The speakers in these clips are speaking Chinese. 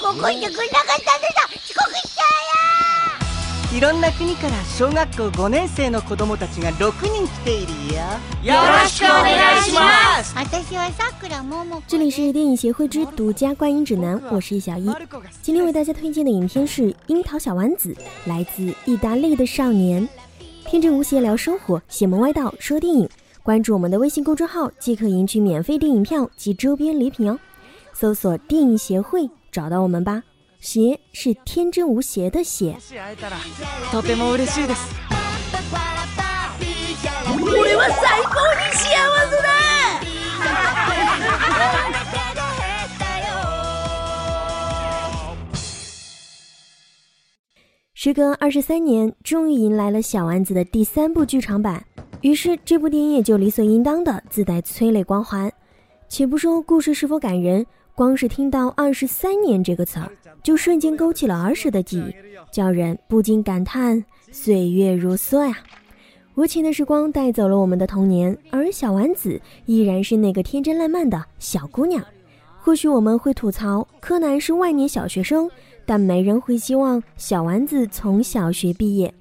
こ来いてくれなかったんだ遅刻しちゃうよいろんな国から小学校5年生の子供たちが6人来ているよよろしくお願いします私はさくらもも这里是电影协会之独家观影指南，我是小一。今天为大家推荐的影片是《樱桃小丸子》，来自意大利的少年。天真无邪聊生活，邪门歪道说电影。关注我们的微信公众号，即可赢取免费电影票及周边礼品哦。搜索“电影协会”， 找到我们吧。邪是天真无邪的邪。时隔二十三年，终于迎来了小丸子的第三部剧场版。于是，这部电影也就理所应当的自带催泪光环。且不说故事是否感人，光是听到“二十三年”这个词儿，就瞬间勾起了儿时的记忆，叫人不禁感叹岁月如梭呀。无情的时光带走了我们的童年，而小丸子依然是那个天真烂漫的小姑娘。或许我们会吐槽柯南是万年小学生，但没人会希望小丸子从小学毕业，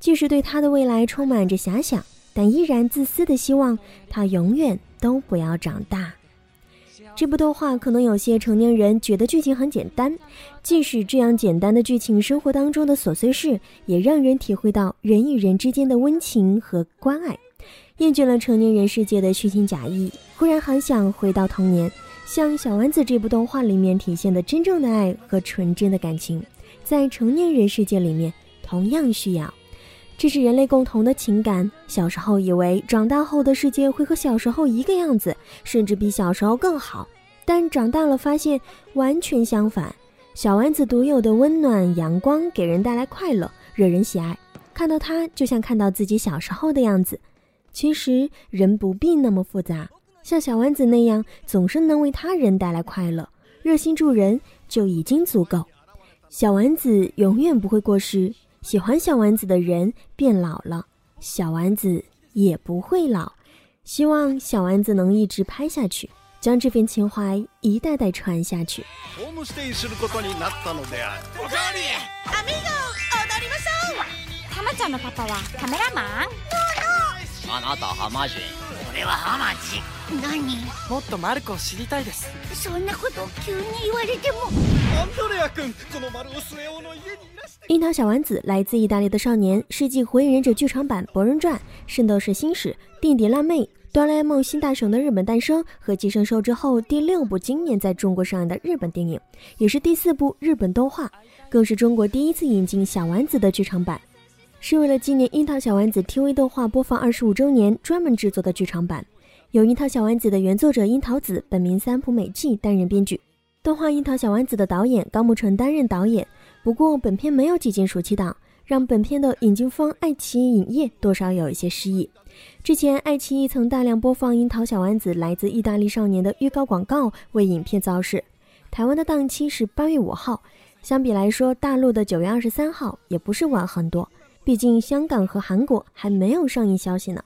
即使对他的未来充满着遐想。但依然自私的希望他永远都不要长大。这部动画可能有些成年人觉得剧情很简单，即使这样简单的剧情，生活当中的琐碎事也让人体会到人与人之间的温情和关爱。厌倦了成年人世界的虚情假意，忽然很想回到童年，像小丸子这部动画里面体现的真正的爱和纯真的感情，在成年人世界里面同样需要。这是人类共同的情感。小时候以为长大后的世界会和小时候一个样子，甚至比小时候更好，但长大了发现完全相反。小丸子独有的温暖阳光给人带来快乐，惹人喜爱。看到它就像看到自己小时候的样子。其实人不必那么复杂，像小丸子那样总是能为他人带来快乐，热心助人就已经足够。小丸子永远不会过时。喜欢小丸子的人变老了，小丸子也不会老。希望小丸子能一直拍下去，将这份情怀一代代传下去。ホームステイすることになったのである。おかわり。アミゴ、踊りましょう。たまちゃんのパパはカメラマン。あなたハマ ジン。俺はハマチ。何？もっとマルコを知りたいです。そんなこと急に言われても。アンドレア君、この丸尾末男の家にいらして。樱桃小丸子来自意大利的少年，是继《火影忍者》剧场版《博人传》《圣斗士星矢》《垫底辣妹》《哆啦 A 梦新大雄的日本诞生》和《寄生兽》之后第六部今年在中国上映的日本电影，也是第四部日本动画，更是中国第一次引进小丸子的剧场版。 是为了纪念樱桃小丸子 TV 动画播放二十五周年专门制作的剧场版，由樱桃小丸子的原作者樱桃子（本名三浦美纪）担任编剧，动画樱桃小丸子的导演高木纯担任导演。不过本片没有挤进暑期档，让本片的引进方爱奇艺影业多少有一些失意。之前爱奇艺曾大量播放樱桃小丸子来自意大利少年的预告广告为影片造势，台湾的档期是八月五号，相比来说，大陆的九月二十三号也不是晚很多。毕竟香港和韩国还没有上映消息呢。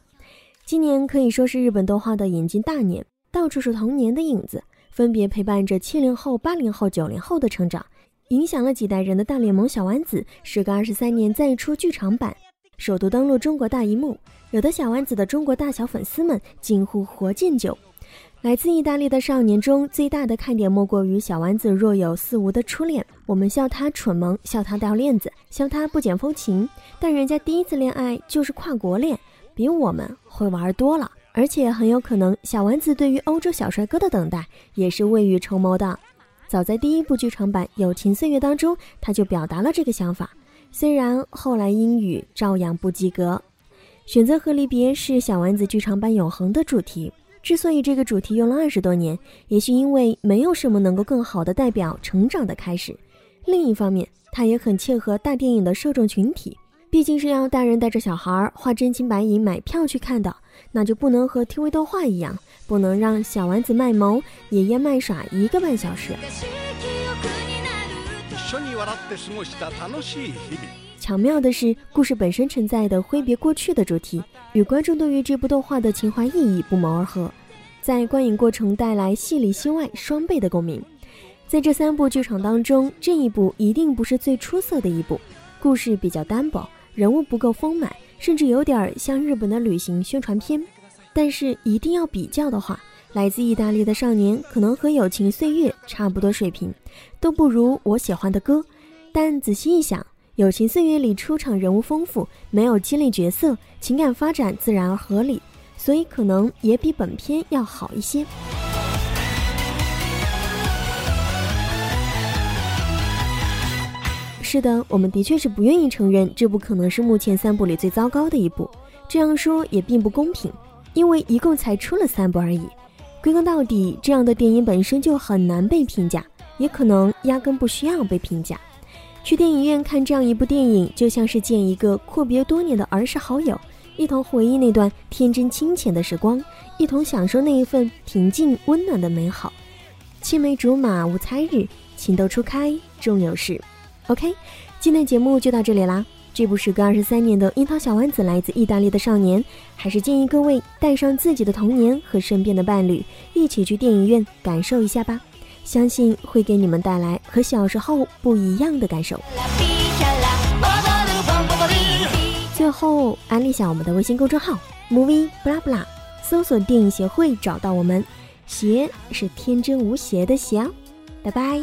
今年可以说是日本动画的引进大年，到处是童年的影子，分别陪伴着七零后、八零后、九零后的成长，影响了几代人的大联盟小丸子，时隔二十三年再出剧场版，首度登陆中国大荧幕，惹得小丸子的中国大小粉丝们惊呼活见久。来自意大利的少年中最大的看点莫过于小丸子若有似无的初恋。我们笑他蠢萌，笑他掉链子，笑他不减风情。但人家第一次恋爱就是跨国恋，比我们会玩多了。而且很有可能，小丸子对于欧洲小帅哥的等待也是未雨绸缪的。早在第一部剧场版《友情岁月》当中，他就表达了这个想法。虽然后来英语照样不及格。选择和离别是小丸子剧场版永恒的主题。之所以这个主题用了二十多年，也是因为没有什么能够更好的代表成长的开始。另一方面，它也很切合大电影的受众群体，毕竟是要大人带着小孩花真金白银买票去看的，那就不能和 TV 动画一样，不能让小丸子卖萌，爷爷卖耍一个半小时。巧妙的是，故事本身承载的挥别过去的主题，与观众对于这部动画的情怀意义不谋而合，在观影过程带来戏里戏外双倍的共鸣。在这三部剧场当中，这一部一定不是最出色的一部，故事比较单薄，人物不够丰满，甚至有点像日本的旅行宣传片。但是一定要比较的话，来自意大利的少年可能和友情岁月差不多水平，都不如我喜欢的歌。但仔细一想，友情岁月里出场人物丰富，没有激励角色，情感发展自然而合理，所以可能也比本片要好一些。是的，我们的确是不愿意承认这部可能是目前三部里最糟糕的一部。这样说也并不公平，因为一共才出了三部而已。归根到底，这样的电影本身就很难被评价，也可能压根不需要被评价。去电影院看这样一部电影，就像是见一个阔别多年的儿时好友，一同回忆那段天真清浅的时光，一同享受那一份平静温暖的美好。青梅竹马无猜日，情窦初开终有时。OK，今天节目就到这里啦。这部时隔二十三年的樱桃小丸子来自意大利的少年，还是建议各位带上自己的童年和身边的伴侣，一起去电影院感受一下吧。相信会给你们带来和小时候不一样的感受。最后安利下我们的微信公众号 movie blah blah，搜索电影协会找到我们。邪是天真无邪的邪，拜拜。